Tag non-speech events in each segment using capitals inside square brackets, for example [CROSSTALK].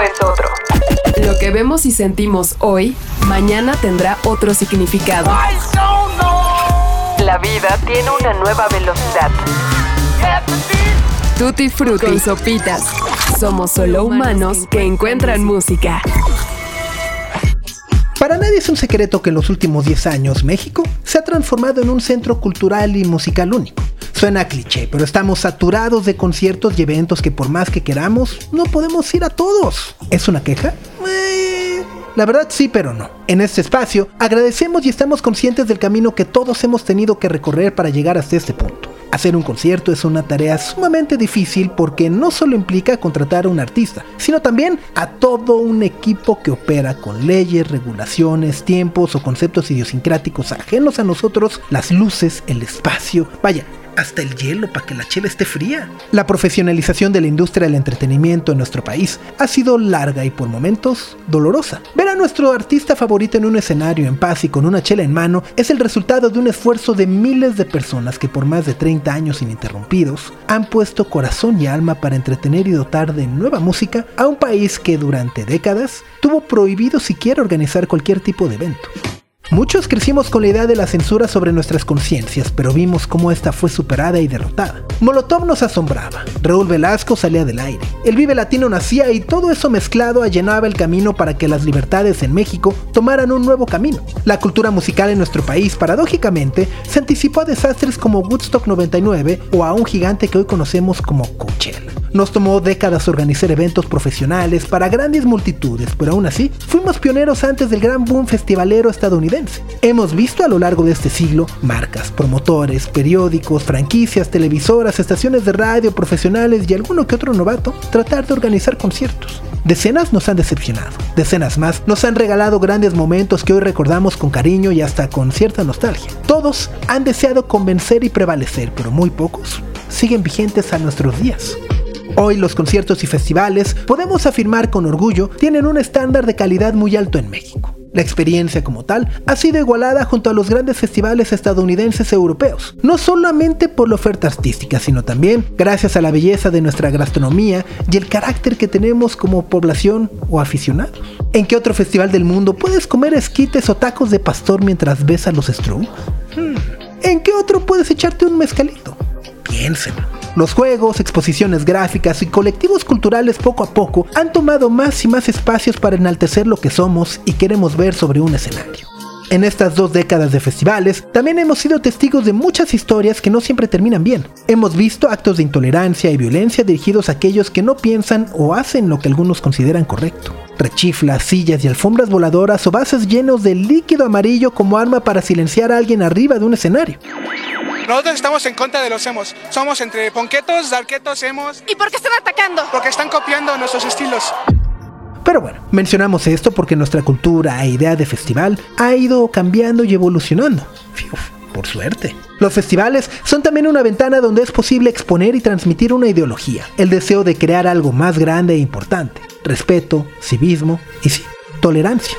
es otro. Lo que vemos y sentimos hoy, mañana tendrá otro significado. La vida tiene una nueva velocidad. Tutti Frutti Sopitas. Somos solo humanos que encuentran música. Para nadie es un secreto que en los últimos 10 años México se ha transformado en un centro cultural y musical único. Suena cliché, pero estamos saturados de conciertos y eventos que por más que queramos, no podemos ir a todos. ¿Es una queja? Eh, la verdad sí, pero no. En este espacio agradecemos y estamos conscientes del camino que todos hemos tenido que recorrer para llegar hasta este punto. Hacer un concierto es una tarea sumamente difícil porque no solo implica contratar a un artista, sino también a todo un equipo que opera con leyes, regulaciones, tiempos o conceptos idiosincráticos ajenos a nosotros, las luces, el espacio, vaya, hasta el hielo para que la chela esté fría. La profesionalización de la industria del entretenimiento en nuestro país ha sido larga y por momentos dolorosa. Ver a nuestro artista favorito en un escenario en paz y con una chela en mano es el resultado de un esfuerzo de miles de personas que por más de 30 años ininterrumpidos han puesto corazón y alma para entretener y dotar de nueva música a un país que durante décadas tuvo prohibido siquiera organizar cualquier tipo de evento. Muchos crecimos con la idea de la censura sobre nuestras conciencias, pero vimos cómo esta fue superada y derrotada. Molotov nos asombraba, Raúl Velasco salía del aire, el Vive Latino nacía y todo eso mezclado allanaba el camino para que las libertades en México tomaran un nuevo camino. La cultura musical en nuestro país, paradójicamente, se anticipó a desastres como Woodstock 99 o a un gigante que hoy conocemos como Coachella. Nos tomó décadas organizar eventos profesionales para grandes multitudes, pero aún así fuimos pioneros antes del gran boom festivalero estadounidense. Hemos visto a lo largo de este siglo marcas, promotores, periódicos, franquicias, televisoras, estaciones de radio, profesionales y alguno que otro novato tratar de organizar conciertos. Decenas nos han decepcionado, decenas más nos han regalado grandes momentos que hoy recordamos con cariño y hasta con cierta nostalgia. Todos han deseado convencer y prevalecer, pero muy pocos siguen vigentes a nuestros días. Hoy los conciertos y festivales, podemos afirmar con orgullo, tienen un estándar de calidad muy alto en México. La experiencia como tal ha sido igualada junto a los grandes festivales estadounidenses europeos, no solamente por la oferta artística, sino también gracias a la belleza de nuestra gastronomía y el carácter que tenemos como población o aficionados. ¿En qué otro festival del mundo puedes comer esquites o tacos de pastor mientras ves a los Strokes? Hmm. ¿En qué otro puedes echarte un mezcalito? Piénselo. Los juegos, exposiciones gráficas y colectivos culturales poco a poco han tomado más y más espacios para enaltecer lo que somos y queremos ver sobre un escenario. En estas dos décadas de festivales, también hemos sido testigos de muchas historias que no siempre terminan bien. Hemos visto actos de intolerancia y violencia dirigidos a aquellos que no piensan o hacen lo que algunos consideran correcto. Rechiflas, sillas y alfombras voladoras o vasos llenos de líquido amarillo como arma para silenciar a alguien arriba de un escenario. Nosotros estamos en contra de los emos. Somos entre ponquetos, darquetos, emos. ¿Y por qué están atacando? Porque están copiando nuestros estilos. Pero bueno, mencionamos esto porque nuestra cultura e idea de festival ha ido cambiando y evolucionando. por suerte. Los festivales son también una ventana donde es posible exponer y transmitir una ideología, el deseo de crear algo más grande e importante, respeto, civismo y sí, tolerancia.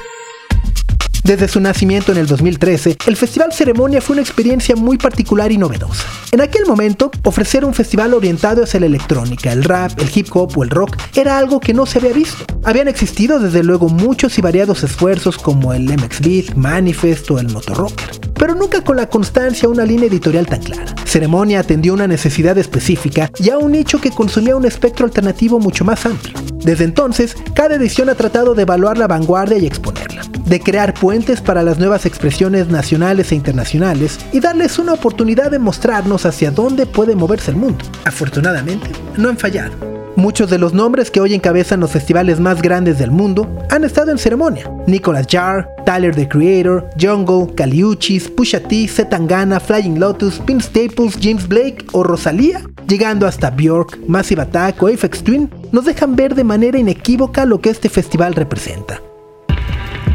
Desde su nacimiento en el 2013, el Festival Ceremonia fue una experiencia muy particular y novedosa. En aquel momento, ofrecer un festival orientado hacia la electrónica, el rap, el hip hop o el rock era algo que no se había visto. Habían existido desde luego muchos y variados esfuerzos como el MX Beat, Manifest o el Motorrocker, pero nunca con la constancia una línea editorial tan clara. Ceremonia atendió una necesidad específica y a un nicho que consumía un espectro alternativo mucho más amplio. Desde entonces, cada edición ha tratado de evaluar la vanguardia y exponerla, de crear puentes para las nuevas expresiones nacionales e internacionales y darles una oportunidad de mostrarnos hacia dónde puede moverse el mundo. Afortunadamente, no han fallado. Muchos de los nombres que hoy encabezan los festivales más grandes del mundo han estado en ceremonia. Nicolas Jar, Tyler the Creator, Jungle, Caliuchis, Pusha T, Zetangana, Flying Lotus, Pin Staples, James Blake o Rosalía, llegando hasta Bjork, Massive Attack o Aphex Twin, nos dejan ver de manera inequívoca lo que este festival representa.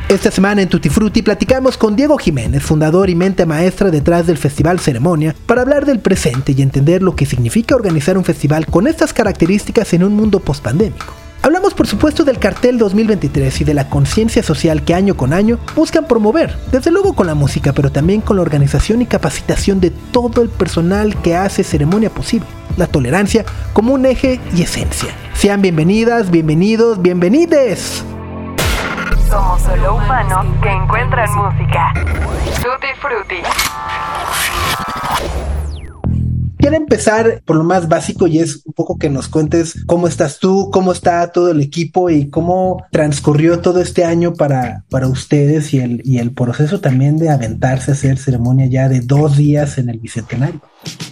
Esta semana en Tutti Frutti platicamos con Diego Jiménez, fundador y mente maestra detrás del Festival Ceremonia, para hablar del presente y entender lo que significa organizar un festival con estas características en un mundo postpandémico. Hablamos por supuesto del cartel 2023 y de la conciencia social que año con año buscan promover, desde luego con la música, pero también con la organización y capacitación de todo el personal que hace ceremonia posible, la tolerancia como un eje y esencia Sean bienvenidas, bienvenidos, bienvenides. Solo humanos que encuentran música. Tutti Frutti. Quiero empezar por lo más básico y es un poco que nos cuentes cómo estás tú, cómo está todo el equipo y cómo transcurrió todo este año para, para ustedes y el, y el proceso también de aventarse a hacer ceremonia ya de dos días en el Bicentenario.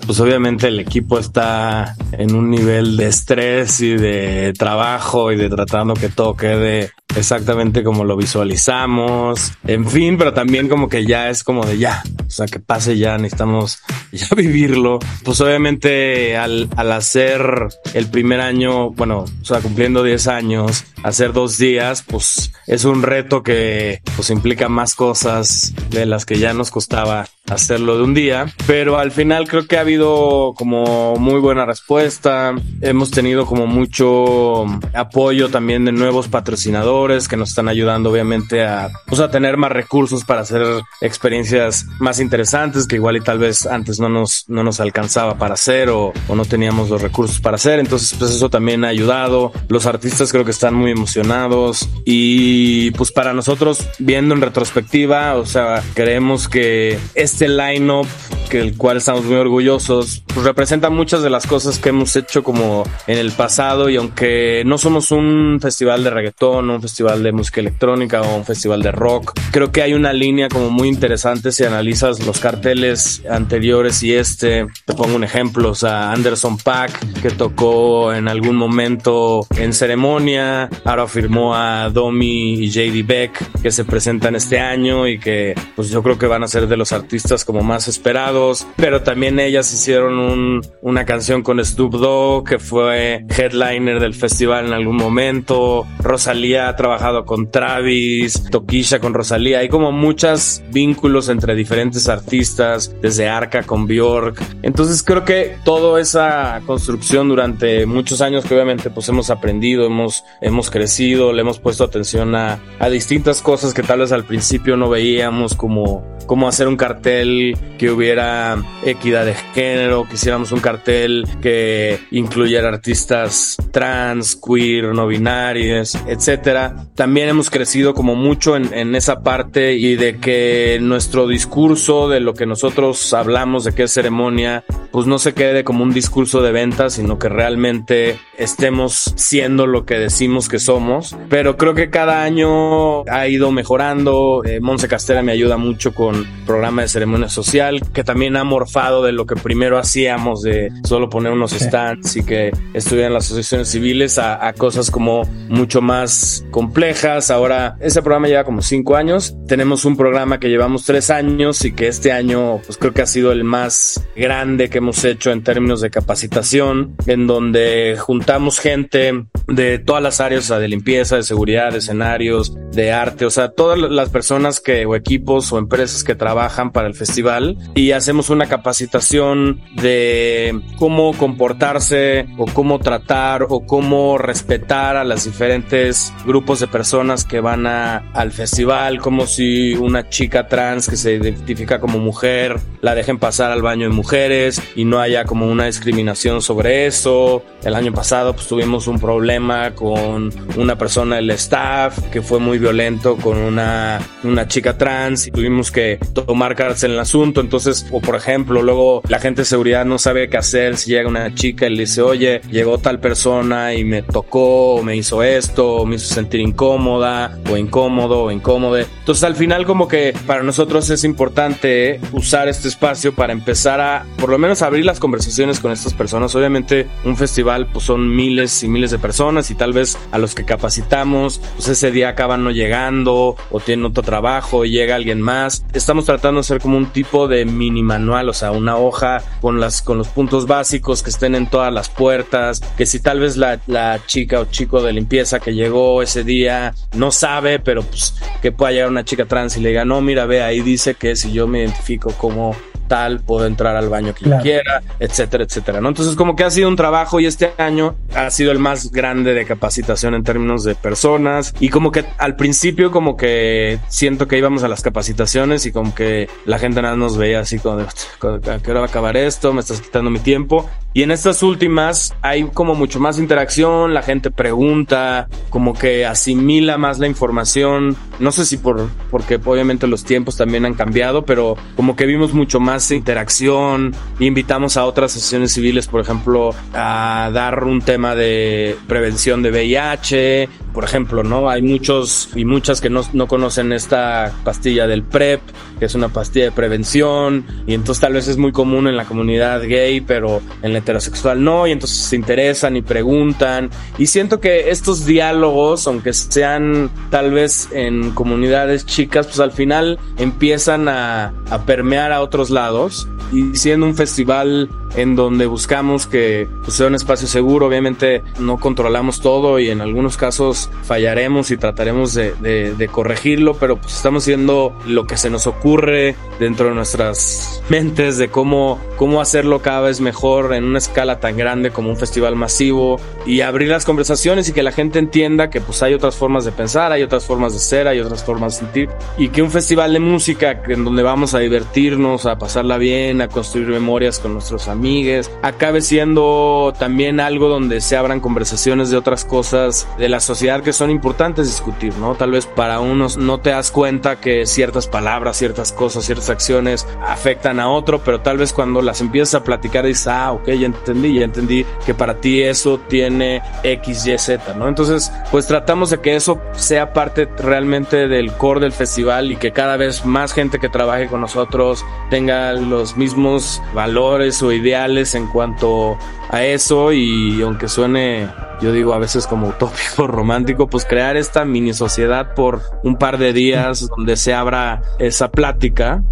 Pues obviamente el equipo está en un nivel de estrés y de trabajo y de tratando que todo quede exactamente como lo visualizamos, en fin, pero también como que ya es como de ya, o sea, que pase ya, necesitamos [LAUGHS] ya vivirlo. Pues obviamente al, al hacer el primer año, bueno, o sea, cumpliendo 10 años, hacer dos días, pues es un reto que pues implica más cosas de las que ya nos costaba hacerlo de un día, pero al final creo que ha habido como muy buena respuesta, hemos tenido como mucho apoyo también de nuevos patrocinadores que nos están ayudando obviamente a, pues, a tener más recursos para hacer experiencias más interesantes que igual y tal vez antes no nos, no nos alcanzaba para hacer o, o no teníamos los recursos para hacer, entonces pues eso también ha ayudado, los artistas creo que están muy emocionados y pues para nosotros viendo en retrospectiva, o sea, creemos que este line-up que el cual estamos muy orgullosos, pues representa muchas de las cosas que hemos hecho como en el pasado. Y aunque no somos un festival de reggaetón, un festival de música electrónica o un festival de rock, creo que hay una línea como muy interesante si analizas los carteles anteriores y este, te pongo un ejemplo, o sea, Anderson Pack que tocó en algún momento en ceremonia, ahora firmó a Domi y JD Beck que se presentan este año y que pues yo creo que van a ser de los artistas como más esperados, pero también ellas hicieron un, una canción con Snoop Dogg que fue headliner del festival en algún momento, Rosalía trabajado con Travis, Toquisha con Rosalía, hay como muchos vínculos entre diferentes artistas, desde Arca con Bjork, entonces creo que toda esa construcción durante muchos años que obviamente pues hemos aprendido, hemos, hemos crecido, le hemos puesto atención a, a distintas cosas que tal vez al principio no veíamos como, como hacer un cartel que hubiera equidad de género, quisiéramos un cartel que incluyera artistas trans, queer, no binarios, etcétera. También hemos crecido como mucho en, en, esa parte y de que nuestro discurso de lo que nosotros hablamos de qué es ceremonia, pues no se quede como un discurso de venta, sino que realmente estemos siendo lo que decimos que somos. Pero creo que cada año ha ido mejorando. Eh, Monse Castera me ayuda mucho con programa de ceremonia social, que también ha morfado de lo que primero hacíamos de solo poner unos stands y que estuvieran las asociaciones civiles a, a, cosas como mucho más complejas. Ahora, ese programa lleva como cinco años. Tenemos un programa que llevamos tres años y que este año, pues creo que ha sido el más grande que hemos hecho en términos de capacitación, en donde juntamos gente de todas las áreas, o sea, de limpieza, de seguridad, de escenarios, de arte, o sea, todas las personas que, o equipos o empresas que trabajan para el festival y hacemos una capacitación de cómo comportarse o cómo tratar o cómo respetar a las diferentes grupos de personas que van a, al festival, como si una chica trans que se identifica como mujer la dejen pasar al baño de mujeres y no haya como una discriminación sobre eso. El año pasado pues tuvimos un problema con una persona del staff que fue muy violento con una, una chica trans y tuvimos que tomar cárcel en el asunto. Entonces, o por ejemplo, luego la gente de seguridad no sabe qué hacer si llega una chica y le dice, oye, llegó tal persona y me tocó, o me hizo esto, o me hizo sentir incómoda, o incómodo, o incómodo. Entonces, al final, como que para nosotros es importante usar este espacio para empezar a, por lo menos, abrir las conversaciones con estas personas. Obviamente, un festival, pues son miles y miles de personas y tal vez a los que capacitamos, pues ese día acaban no llegando o tienen otro trabajo y llega alguien más. Estamos tratando de hacer como un tipo de mini manual, o sea, una hoja con, las, con los puntos básicos que estén en todas las puertas, que si tal vez la, la chica o chico de limpieza que llegó ese día no sabe, pero pues que pueda llegar una chica trans y le diga, no, mira, ve, ahí dice que si yo me identifico como tal, puedo entrar al baño que claro. quiera, etcétera, etcétera, ¿no? Entonces, como que ha sido un trabajo y este año ha sido el más grande de capacitación en términos de personas y como que al principio como que siento que íbamos a las capacitaciones y como que la gente nada nos veía así como de, ¿a qué hora va a acabar esto? Me estás quitando mi tiempo Y en estas últimas hay como mucho más interacción, la gente pregunta, como que asimila más la información. No sé si por, porque obviamente los tiempos también han cambiado, pero como que vimos mucho más interacción. Invitamos a otras sesiones civiles, por ejemplo, a dar un tema de prevención de VIH, por ejemplo, ¿no? Hay muchos y muchas que no, no conocen esta pastilla del PrEP, que es una pastilla de prevención, y entonces tal vez es muy común en la comunidad gay, pero en la heterosexual no, y entonces se interesan y preguntan. Y siento que estos diálogos, aunque sean tal vez en comunidades chicas, pues al final empiezan a, a permear a otros lados. Y siendo un festival en donde buscamos que pues, sea un espacio seguro. Obviamente no controlamos todo y en algunos casos fallaremos y trataremos de, de, de, corregirlo, pero pues estamos haciendo lo que se nos ocurre dentro de nuestras [LAUGHS] mentes de cómo, cómo hacerlo cada vez mejor en una escala tan grande como un festival masivo y abrir las conversaciones y que la gente entienda que pues hay otras formas de pensar, hay otras formas de ser, hay otras formas de sentir y que un festival de música en donde vamos a divertirnos, a pasarla bien, a construir memorias con nuestros amigos, amigues, acabe siendo también algo donde se abran conversaciones de otras cosas de la sociedad que son importantes discutir, ¿no? Tal vez para unos no te das cuenta que ciertas palabras, ciertas cosas, ciertas acciones afectan a otro, pero tal vez cuando las empiezas a platicar dices, ah, ok, ya entendí, ya entendí que para ti eso tiene X, Y, Z, ¿no? Entonces, pues tratamos de que eso sea parte realmente del core del festival y que cada vez más gente que trabaje con nosotros tenga los mismos valores o ideas en cuanto a eso y aunque suene yo digo a veces como utópico [LAUGHS] romántico pues crear esta mini sociedad por un par de días [LAUGHS] donde se abra esa plática.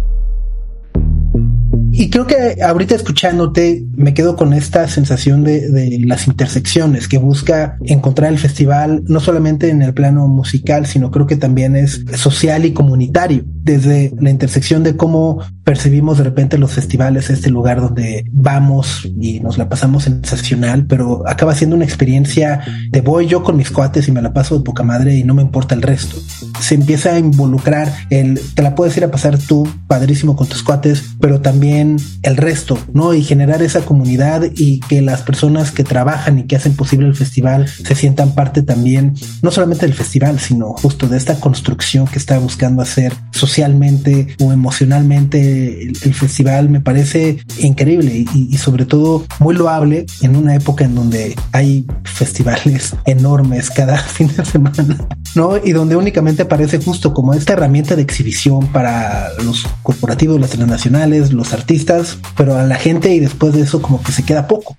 Y creo que ahorita escuchándote me quedo con esta sensación de, de, las intersecciones que busca encontrar el festival, no solamente en el plano musical, sino creo que también es social y comunitario, desde la intersección de cómo percibimos de repente los festivales, este lugar donde vamos y nos la pasamos sensacional, pero acaba siendo una experiencia de voy yo con mis cuates y me la paso de poca madre y no me importa el resto. Se empieza a involucrar el, te la puedes ir a pasar tú, padrísimo con tus cuates, pero también el resto, ¿no? Y generar esa comunidad y que las personas que trabajan y que hacen posible el festival se sientan parte también, no solamente del festival, sino justo de esta construcción que está buscando hacer socialmente o emocionalmente el, festival, me parece increíble y, y sobre todo muy loable en una época en donde hay festivales [LAUGHS] enormes cada [LAUGHS] fin de semana, ¿no? Y donde únicamente aparece justo como esta herramienta de exhibición para los corporativos, las transnacionales, los artistas, pero a la gente y después de eso como que se queda poco.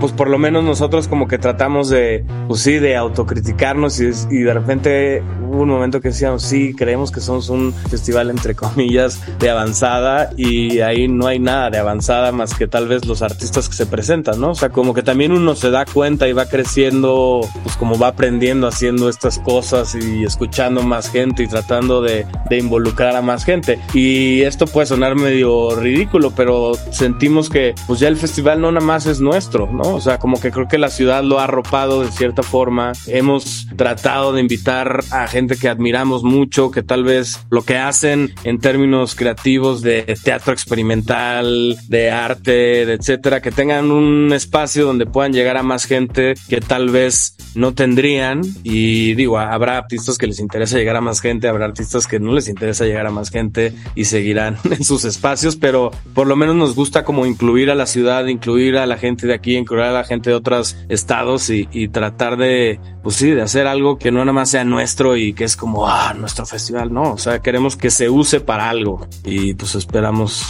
Pues por lo menos nosotros como que tratamos de, pues sí, de autocriticarnos y, y de repente hubo un momento que decíamos, sí, creemos que somos un festival entre comillas de avanzada y ahí no hay nada de avanzada más que tal vez los artistas que se presentan, ¿no? O sea, como que también uno se da cuenta y va creciendo, pues como va aprendiendo haciendo estas cosas y escuchando más gente y tratando de, de involucrar a más gente. Y esto puede sonar medio ridículo, pero sentimos que pues ya el festival no nada más es nuestro, ¿no? O sea, como que creo que la ciudad lo ha arropado de cierta forma. Hemos tratado de invitar a gente que admiramos mucho, que tal vez lo que hacen en términos creativos de teatro experimental, de arte, de etcétera, que tengan un espacio donde puedan llegar a más gente que tal vez no tendrían. Y digo, habrá artistas que les interesa llegar a más gente, habrá artistas que no les interesa llegar a más gente y seguirán [LAUGHS] en sus espacios, pero por lo menos nos gusta como incluir a la ciudad, incluir a la gente de aquí, incluir a la gente de otros estados y, y tratar de, pues sí, de hacer algo que no nada más sea nuestro y que es como, ah, nuestro festival, no, o sea, queremos que se use para algo y pues esperamos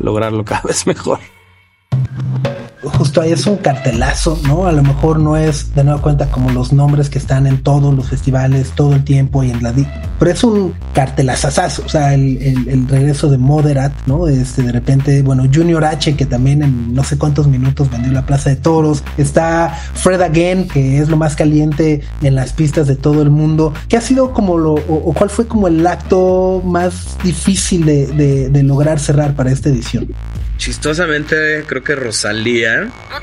lograrlo cada vez mejor justo ahí es un cartelazo, ¿no? A lo mejor no es de nueva cuenta como los nombres que están en todos los festivales todo el tiempo y en la pero es un cartelazazazo, o sea, el, regreso de Moderat, ¿no? Este, de repente, bueno, Junior H, que también en no sé cuántos minutos vendió la Plaza de Toros, está Fred Again, que es lo más caliente en las pistas de todo el mundo, ¿qué ha sido como lo, o, cuál fue como el acto más difícil de lograr cerrar para esta edición? Chistosamente, creo que Rosalía. O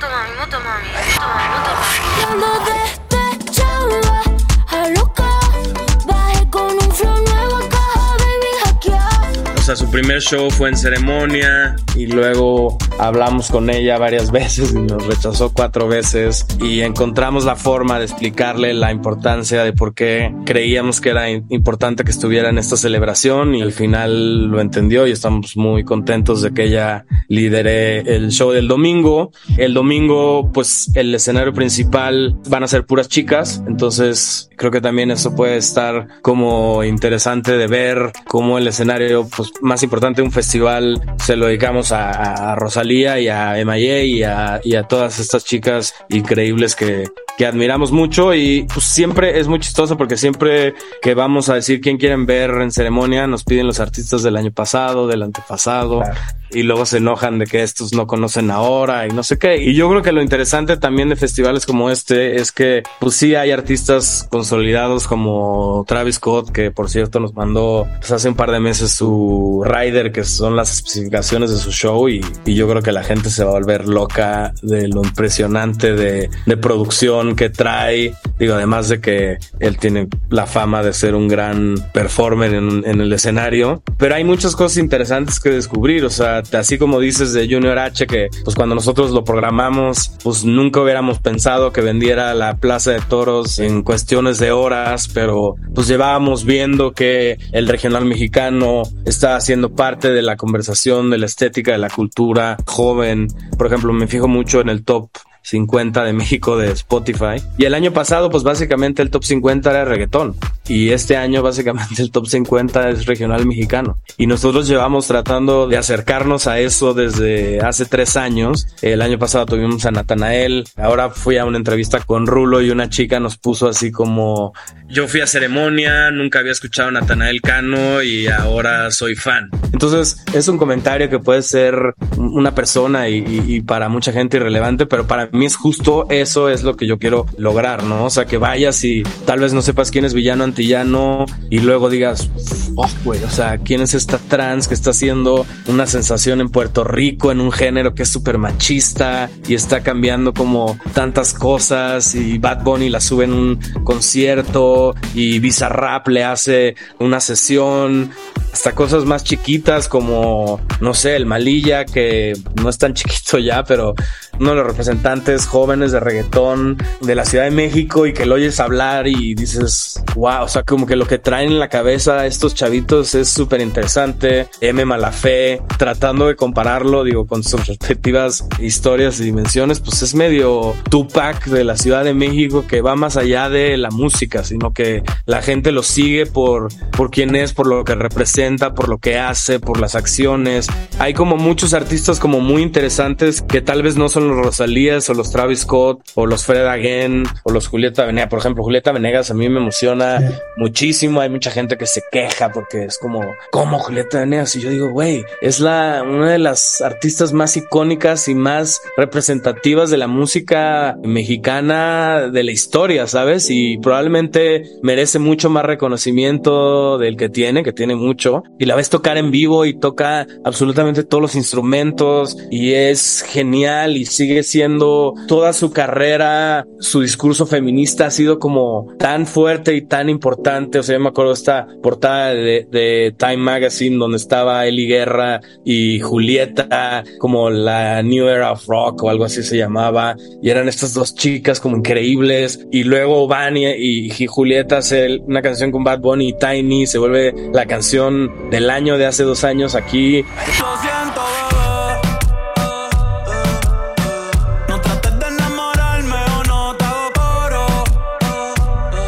su primer show fue en ceremonia y luego hablamos con ella varias [LAUGHS] veces y nos rechazó cuatro veces y encontramos la forma de explicarle la importancia de por qué creíamos que era importante que estuviera en esta celebración y al final lo entendió y estamos muy contentos de que ella lidere el show del domingo. El domingo, pues el escenario principal van a ser puras chicas, entonces creo que también eso puede estar como interesante de ver cómo el escenario pues, más importante un festival se lo dedicamos a, Rosalía y a MIA y a todas estas chicas increíbles que, que admiramos mucho y pues siempre es muy chistoso porque siempre que vamos a decir quién quieren ver en ceremonia nos piden los artistas del año pasado, del antepasado y luego se enojan de que estos no conocen ahora y no sé qué. Y yo creo que lo interesante también de festivales como este es que pues sí hay artistas consolidados como Travis Scott que por cierto nos mandó pues, hace un par de meses su rider que son las especificaciones de su show y, y yo creo que la gente se va a volver loca de lo impresionante de, de producción que trae. Digo, además de que él tiene la fama de ser un gran performer en, el escenario. Pero hay muchas cosas interesantes que descubrir. O sea, así como dices de Junior H, que pues cuando nosotros lo programamos, pues nunca hubiéramos pensado que vendiera la Plaza de Toros en cuestiones de horas, pero pues llevábamos viendo que el regional mexicano está haciendo parte de la conversación, de la estética, de la cultura joven. Por ejemplo, me fijo mucho en el top 50 de México de Spotify. Y el año pasado, pues básicamente el top 50 era reggaetón. Y este año [LAUGHS] básicamente el top 50 es regional mexicano. Y nosotros llevamos tratando de acercarnos a eso desde hace tres años. El año pasado tuvimos a Natanael. Ahora fui a una entrevista con Rulo y una chica nos puso así como, yo fui a ceremonia, nunca había escuchado a Natanael Cano y ahora soy fan. Entonces es un comentario que puede ser una persona y, y para mucha gente irrelevante, pero para mí es justo eso es lo que yo quiero lograr, ¿no? O sea, que vayas y tal vez no sepas quién es villano antillano y luego digas, oh, güey, o sea, quién es esta trans que está haciendo una sensación en Puerto Rico en un género que es súper machista y está cambiando como tantas cosas y Bad Bunny la sube en un concierto y Bizarrap le hace una sesión hasta cosas más chiquitas como, no sé, el Malilla, que no es tan [LAUGHS] chiquito ya, pero uno de los representantes jóvenes de reggaetón de la Ciudad de México y que lo oyes hablar y dices, wow, o sea, como que lo que traen en la cabeza estos chavitos es súper interesante. M. Malafé, tratando de compararlo, digo, con sus [LAUGHS] respectivas historias y dimensiones, pues es medio Tupac de la Ciudad de México que va más allá de la música, sino que la gente lo sigue por, por quién es, por lo que representa, por lo que hace, por las acciones. Hay como muchos artistas como muy interesantes que tal vez no son los Rosalías o los Travis Scott o los Fred Again o los Julieta Venegas. Por ejemplo, Julieta Venegas a mí me emociona muchísimo. Hay mucha gente que se queja porque es como, ¿cómo Julieta Venegas? Y yo digo, güey, es la, una de las artistas más icónicas y más representativas de la música mexicana de la historia, ¿sabes? Y probablemente merece mucho más reconocimiento del que tiene, que tiene mucho. Y la ves tocar en vivo y toca absolutamente todos los instrumentos y es genial y sigue siendo toda su carrera, su discurso feminista ha sido como tan fuerte y tan importante. O sea, yo me acuerdo esta portada de, Time Magazine donde estaba Eli Guerra y Julieta, como la New Era of Rock o algo así se llamaba. Y eran estas dos chicas como increíbles. Y luego Van y, Julieta hace una canción con Bad Bunny y Tiny, se vuelve la canción del año de hace dos años aquí.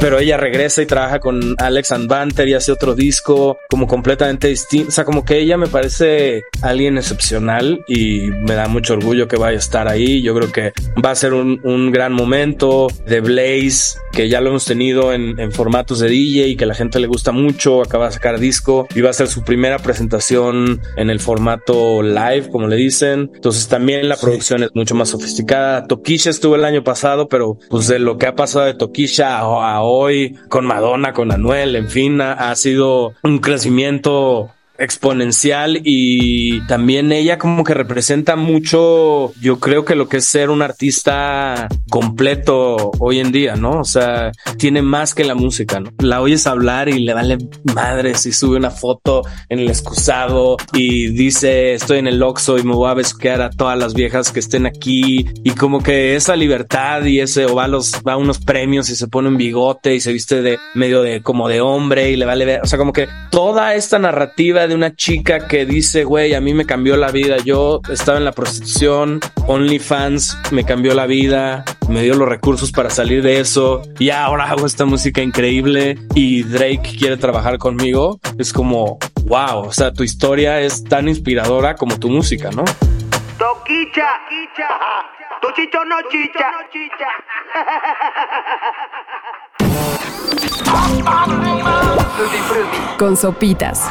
Pero ella regresa y trabaja con Alex Banter y hace otro disco como completamente distinto. O sea, como que ella me parece alguien excepcional y me da mucho orgullo que vaya a estar ahí. Yo creo que va a ser un, un gran momento de Blaze, que ya lo hemos tenido en, en, formatos de DJ y que a la gente le gusta mucho. Acaba de sacar disco y va a ser su primera presentación en el formato live, como le dicen. Entonces también la producción es mucho más sofisticada. Tokisha estuvo el año pasado, pero pues de lo que ha pasado de Tokisha a hoy, con Madonna, con Anuel, en fin, ha, sido un crecimiento exponencial y también ella como que representa mucho, yo creo que lo que es ser un artista completo hoy en día, ¿no? O sea, tiene más que la música, ¿no? La oyes hablar y le vale madre si sube una foto en el excusado y dice estoy en el Oxxo y me voy a besuquear a todas las viejas que estén aquí y como que esa libertad y ese o va a los va a unos premios y se pone un bigote y se viste de medio de como de hombre y le vale ver, o sea, como que toda esta narrativa de una chica que dice, güey, a mí me cambió la vida, yo estaba en la prostitución, OnlyFans me cambió la vida, me dio los recursos para salir de eso y ahora hago esta música increíble y Drake quiere trabajar conmigo, es como, wow, o sea, tu historia es tan inspiradora como tu música, ¿no? Toquicha, tu chicho no chicha. Con sopitas.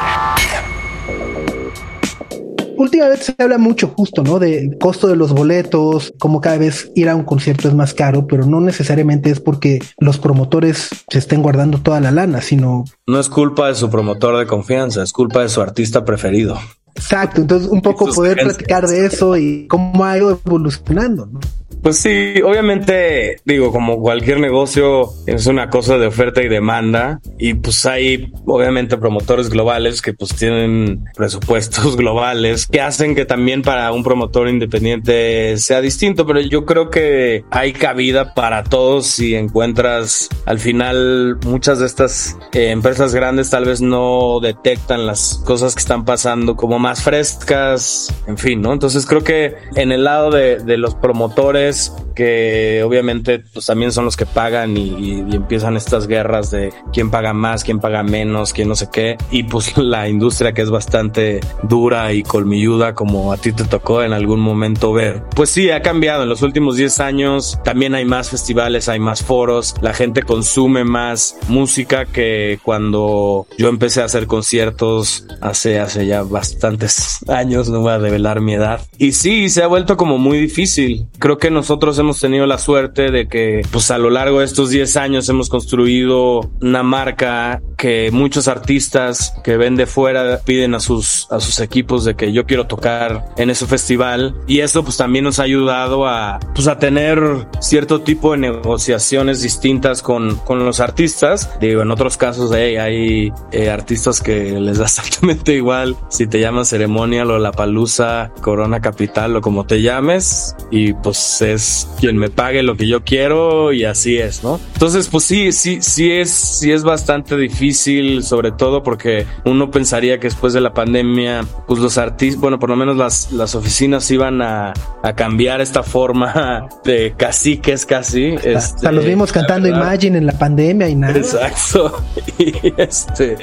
Últimamente se habla mucho justo, ¿no? De costo de los boletos, como cada vez ir a un concierto es más caro, pero no necesariamente es porque los promotores se estén guardando toda la lana, sino... No es culpa de su promotor de confianza, es culpa de su artista preferido. Exacto, entonces un poco poder platicar de eso y cómo ha ido evolucionando, ¿no? Pues sí, obviamente, digo, como cualquier negocio, es una cosa de oferta y demanda. Y pues hay, obviamente, promotores globales que pues tienen presupuestos [LAUGHS] globales que hacen que también para un promotor independiente sea distinto. Pero yo creo que hay cabida para todos si encuentras al final muchas de estas eh, empresas grandes tal vez no detectan las cosas que están pasando como más frescas, en fin, ¿no? Entonces creo que en el lado de, de los promotores, es que obviamente pues también son los que pagan y, empiezan estas guerras de quién paga más, quién paga menos, quién no sé qué. Y pues [LAUGHS] la industria que es bastante dura y colmilluda como a ti te tocó en algún momento ver. Pues sí, ha cambiado. En los últimos 10 años también hay más festivales, hay más foros, la gente consume más música que cuando yo empecé a hacer conciertos hace, hace ya bastantes [LAUGHS] años, no voy a develar mi edad. Y sí, se ha vuelto como muy difícil. Creo que nosotros hemos tenido la suerte de que pues a lo largo de estos 10 años hemos construido una marca que muchos artistas que ven de fuera piden a sus a sus equipos de que yo quiero tocar en ese festival. Y eso pues también nos ha ayudado a pues a tener cierto tipo de negociaciones distintas con, con los artistas. Digo en otros casos hay eh, artistas que les da exactamente [LAUGHS] igual. Si te llamas ceremonial o la palusa corona capital o como te llames y pues es quien me pague lo que yo quiero y así es, ¿no? Entonces, pues sí, sí, sí es, sí es bastante difícil, sobre todo porque uno pensaría que después de la pandemia, pues los artistas, bueno, por lo menos las, las oficinas iban a, a cambiar esta forma [LAUGHS] de caciques casi. Hasta, este, los vimos cantando Imagine en la pandemia y nada. Exacto. [LAUGHS] Y este,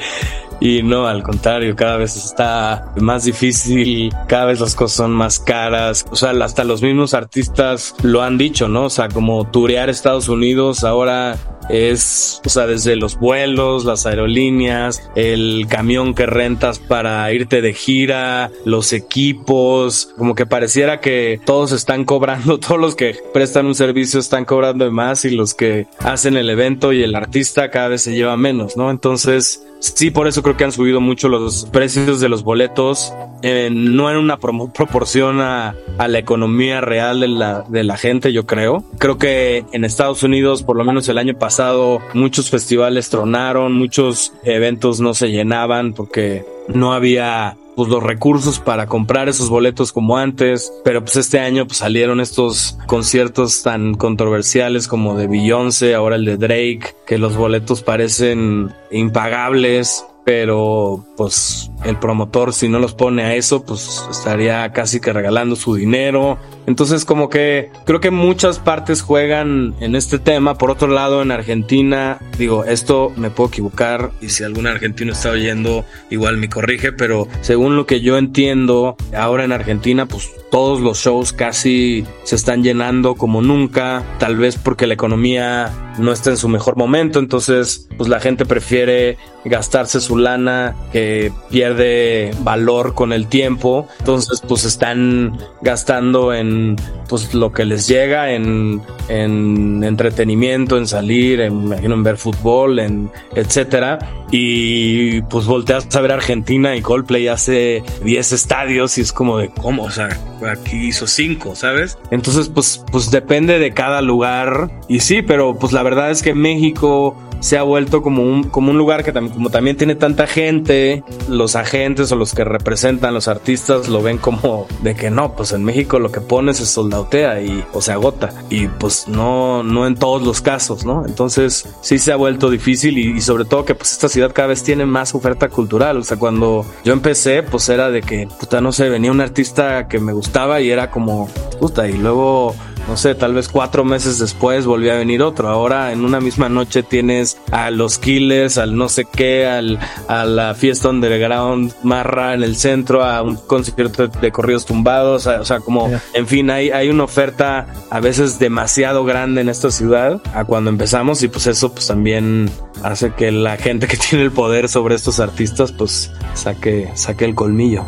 y no, al contrario, cada vez está más difícil, cada vez las cosas son más caras. O sea, hasta los mismos artistas lo han dicho, ¿no? O sea, como turear Estados Unidos ahora es, o sea, desde los vuelos, las aerolíneas, el camión que rentas para irte de gira, los equipos, como que pareciera que todos están cobrando, [LAUGHS] todos los que prestan un servicio están cobrando más y los que hacen el evento y el artista cada vez se lleva menos, ¿no? Entonces, sí, por eso creo que han subido mucho los precios de los boletos, eh, no en una [LAUGHS] proporción a, la economía real de la gente, yo creo. Creo que en Estados Unidos, por lo menos el año pasado, muchos festivales tronaron, muchos eventos no se llenaban porque no había pues los recursos para comprar esos boletos como antes, pero pues este año pues salieron estos conciertos tan controversiales como de Beyoncé, ahora el de Drake, que los boletos parecen impagables pero pues el promotor si no los pone a eso pues estaría casi que regalando su dinero. Entonces como que creo que muchas partes juegan en este tema. Por otro lado en Argentina digo esto me puedo equivocar y si algún argentino está oyendo igual me corrige pero según lo que yo entiendo ahora en Argentina pues todos los shows casi se están llenando como nunca tal vez porque la economía no está en su mejor momento. Entonces pues la gente prefiere gastarse su lana que pierde valor con el tiempo. Entonces, pues están gastando en pues lo que les llega, en, en entretenimiento, en salir, en, imagino, en ver fútbol, en etcétera. Y pues volteas a ver Argentina y Coldplay hace 10 estadios y es como de cómo, o sea, aquí hizo 5, ¿sabes? Entonces, pues, pues depende de cada lugar. Y sí, pero pues la verdad es que México se ha vuelto como un, como un lugar que también, como también tiene tanta gente, los agentes o los que representan los artistas lo ven como de que no, pues en México lo que pones se soldautea y o se agota y pues no, no en todos los casos, ¿no? Entonces sí se ha vuelto difícil y, sobre todo que pues esta ciudad cada vez tiene más oferta cultural, o sea, cuando yo empecé pues era de que, puta, no sé, venía un artista que me gustaba y era como, puta, y luego no sé, tal vez cuatro meses después volvió a venir otro. Ahora en una misma noche tienes a los Killers, al no sé qué, al, a la fiesta underground marra en el centro, a un concierto de corridos tumbados, o sea, como, en fin, hay, hay una oferta a veces demasiado grande en esta ciudad a cuando empezamos y pues eso pues también hace que la gente que [LAUGHS] tiene el poder sobre estos artistas pues saque, saque el colmillo.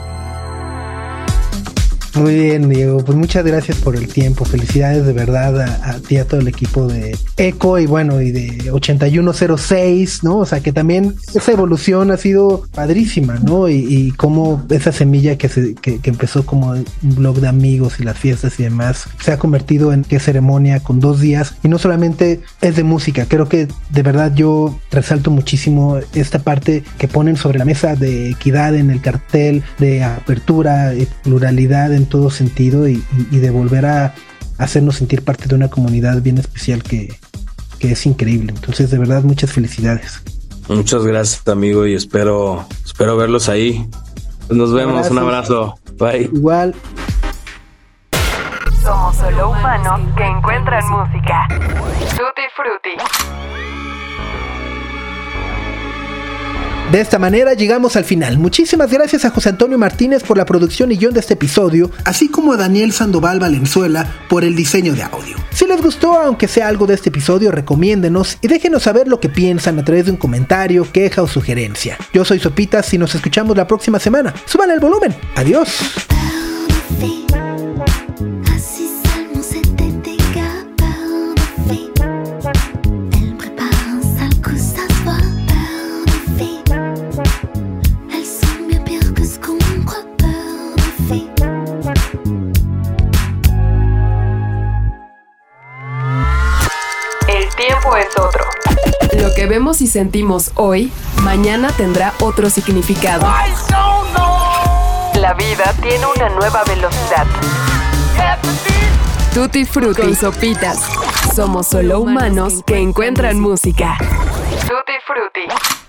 Muy bien, Diego. Pues muchas gracias por el tiempo. Felicidades de verdad a, ti, a todo el equipo de ECO y bueno, y de 8106, ¿no? O sea, que también esa evolución ha sido padrísima, ¿no? Y, y cómo esa semilla que, se, que, empezó como un blog de amigos y las fiestas y demás se ha convertido en qué ceremonia con dos días. Y no solamente es de música, creo que de verdad yo resalto muchísimo esta parte que ponen sobre la mesa de equidad en el cartel, de apertura, y pluralidad todo sentido y, de volver a hacernos sentir parte de una comunidad bien especial que, es increíble. Entonces, de verdad, muchas felicidades. Muchas gracias, amigo, y espero, espero verlos ahí. Nos vemos, un abrazo. Bye. Igual. Somos solo humanos que encuentran música. Tutti Frutti. De esta manera llegamos al final. Muchísimas gracias a José Antonio Martínez por la producción y guion de este episodio, así como a Daniel Sandoval Valenzuela por el diseño de audio. Si les gustó, aunque sea algo de este episodio, recomiéndenos y déjenos saber lo que piensan a través de un comentario, queja o sugerencia. Yo soy Sopitas y nos escuchamos la próxima semana. Suban el volumen. Adiós. Vemos y sentimos hoy, mañana tendrá otro significado. La vida tiene una nueva velocidad. Tutti Frutti con sopitas. Somos solo humanos que encuentran música. Tutti Frutti.